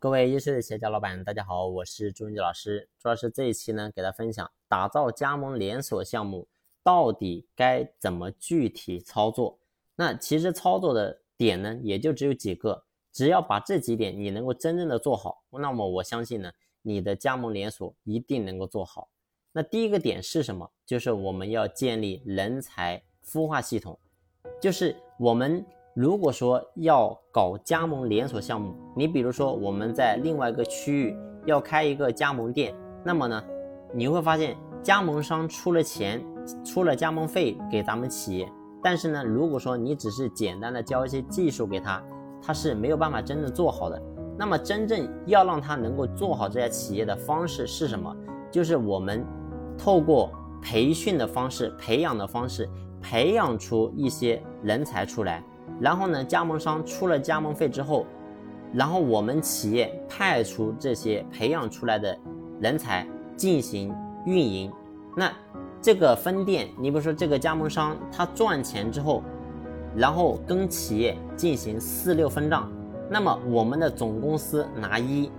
各位优秀的企业家老板，大家好，我是朱云杰老师。朱老师这一期呢，给大家分享打造加盟连锁项目到底该怎么具体操作。那其实操作的点呢，也就只有几个，只要把这几点你能够真正的做好，那么我相信呢，你的加盟连锁一定能够做好。那第一个点是什么？就是我们要建立人才孵化系统，就是我们。如果说要搞加盟连锁项目，你比如说我们在另外一个区域要开一个加盟店，那么呢，你会发现加盟商出了钱，出了加盟费给咱们企业，但是呢，如果说你只是简单的教一些技术给他，他是没有办法真正做好的。那么真正要让他能够做好这家企业的方式是什么？就是我们透过培训的方式、培养的方式，培养出一些人才出来。然后呢，加盟商出了加盟费之后，然后我们企业派出这些培养出来的人才进行运营。那这个分店，你比如说这个加盟商他赚钱之后，然后跟企业进行四六分账，那么我们的总公司拿一，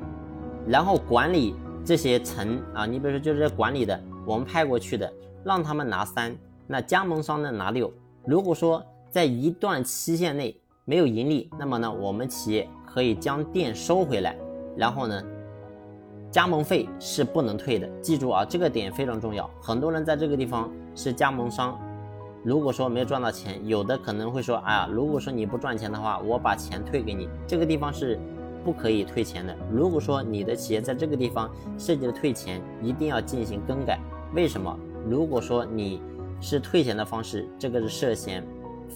然后管理这些层啊，你比如说就是管理的，我们派过去的，让他们拿三，那加盟商呢拿六。如果说在一段期限内没有盈利，那么呢，我们企业可以将店收回来，然后呢，加盟费是不能退的。记住啊，这个点非常重要。很多人在这个地方是加盟商，如果说没有赚到钱，有的可能会说，哎呀，如果说你不赚钱的话，我把钱退给你。这个地方是不可以退钱的。如果说你的企业在这个地方涉及的退钱，一定要进行更改。为什么？如果说你是退钱的方式，这个是涉嫌。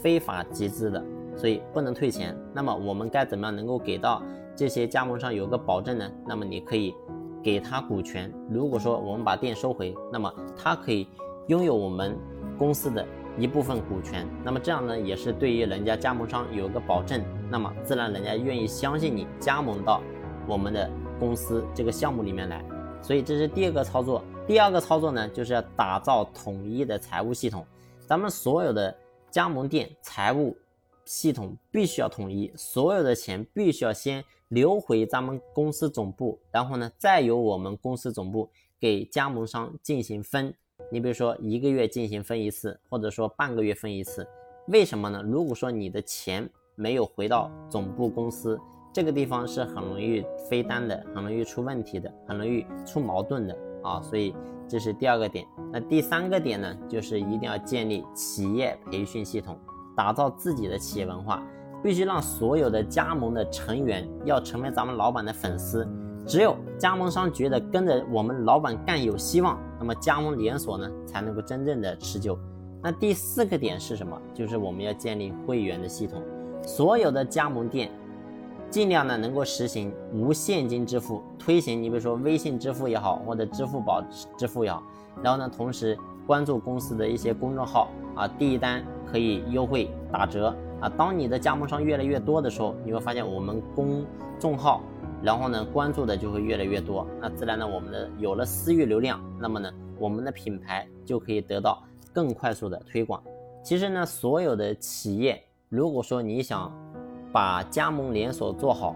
非法集资的，所以不能退钱。那么我们该怎么样能够给到这些加盟商有个保证呢？那么你可以给他股权。如果说我们把店收回，那么他可以拥有我们公司的一部分股权。那么这样呢，也是对于人家加盟商有一个保证。那么自然人家愿意相信你加盟到我们的公司这个项目里面来。所以这是第二个操作。第二个操作呢，就是要打造统一的财务系统。咱们所有的。加盟店财务系统必须要统一，所有的钱必须要先流回咱们公司总部，然后呢，再由我们公司总部给加盟商进行分。你比如说一个月进行分一次，或者说半个月分一次，为什么呢？如果说你的钱没有回到总部公司，这个地方是很容易飞单的，很容易出问题的，很容易出矛盾的啊，所以。这是第二个点，那第三个点呢，就是一定要建立企业培训系统，打造自己的企业文化，必须让所有的加盟的成员要成为咱们老板的粉丝。只有加盟商觉得跟着我们老板干有希望，那么加盟连锁呢才能够真正的持久。那第四个点是什么？就是我们要建立会员的系统，所有的加盟店。尽量呢能够实行无现金支付，推行你比如说微信支付也好，或者支付宝支付也好，然后呢同时关注公司的一些公众号啊，第一单可以优惠打折啊。当你的加盟商越来越多的时候，你会发现我们公众号，然后呢关注的就会越来越多，那自然呢我们的有了私域流量，那么呢我们的品牌就可以得到更快速的推广。其实呢所有的企业，如果说你想。把加盟连锁做好。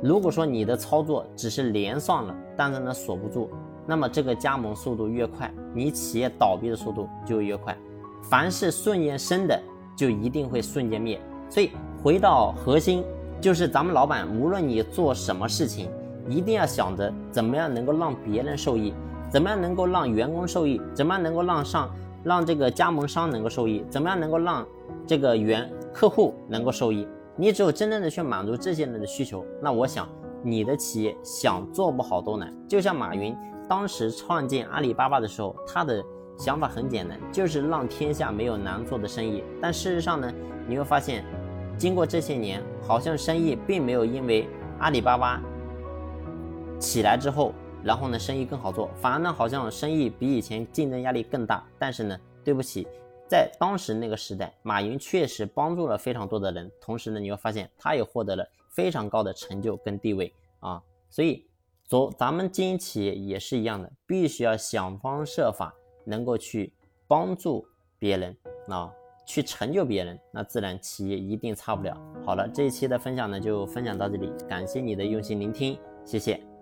如果说你的操作只是连上了，但是呢锁不住，那么这个加盟速度越快，你企业倒闭的速度就越快。凡是瞬间生的，就一定会瞬间灭。所以回到核心，就是咱们老板，无论你做什么事情，一定要想着怎么样能够让别人受益，怎么样能够让员工受益，怎么样能够让上让这个加盟商能够受益，怎么样能够让这个原客户能够受益。你只有真正的去满足这些人的需求，那我想你的企业想做不好都难。就像马云当时创建阿里巴巴的时候，他的想法很简单，就是让天下没有难做的生意。但事实上呢，你会发现，经过这些年，好像生意并没有因为阿里巴巴起来之后，然后呢生意更好做，反而呢好像生意比以前竞争压力更大。但是呢，对不起。在当时那个时代，马云确实帮助了非常多的人，同时呢，你会发现他也获得了非常高的成就跟地位啊。所以，做咱们经营企业也是一样的，必须要想方设法能够去帮助别人啊，去成就别人，那自然企业一定差不了。好了，这一期的分享呢就分享到这里，感谢你的用心聆听。谢谢。